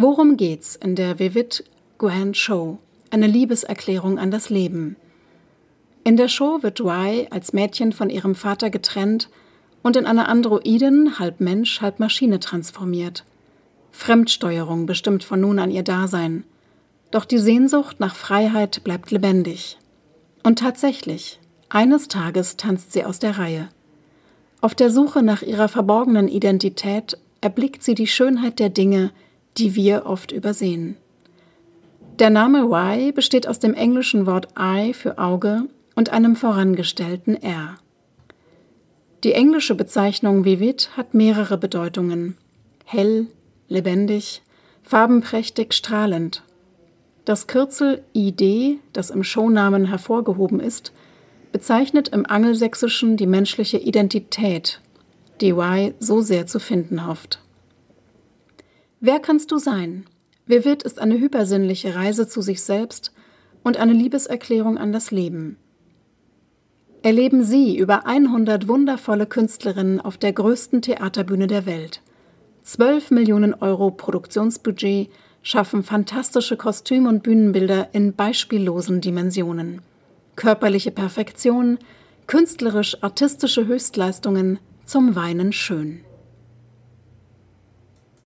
Worum geht's in der Vivid Grand Show? Eine Liebeserklärung an das Leben. In der Show wird Rye als Mädchen von ihrem Vater getrennt und in eine Androidin, halb Mensch, halb Maschine transformiert. Fremdsteuerung bestimmt von nun an ihr Dasein. Doch die Sehnsucht nach Freiheit bleibt lebendig. Und tatsächlich, eines Tages tanzt sie aus der Reihe. Auf der Suche nach ihrer verborgenen Identität erblickt sie die Schönheit der Dinge, die wir oft übersehen. Der Name Y besteht aus dem englischen Wort Eye für Auge und einem vorangestellten R. Die englische Bezeichnung Vivid hat mehrere Bedeutungen. Hell, lebendig, farbenprächtig, strahlend. Das Kürzel ID, das im Shownamen hervorgehoben ist, bezeichnet im Angelsächsischen die menschliche Identität, die Y so sehr zu finden hofft. Wer kannst du sein? Vivid ist eine hypersinnliche Reise zu sich selbst und eine Liebeserklärung an das Leben. Erleben Sie über 100 wundervolle Künstlerinnen auf der größten Theaterbühne der Welt. 12 Millionen Euro Produktionsbudget schaffen fantastische Kostüm- und Bühnenbilder in beispiellosen Dimensionen. Körperliche Perfektion, künstlerisch-artistische Höchstleistungen zum Weinen schön.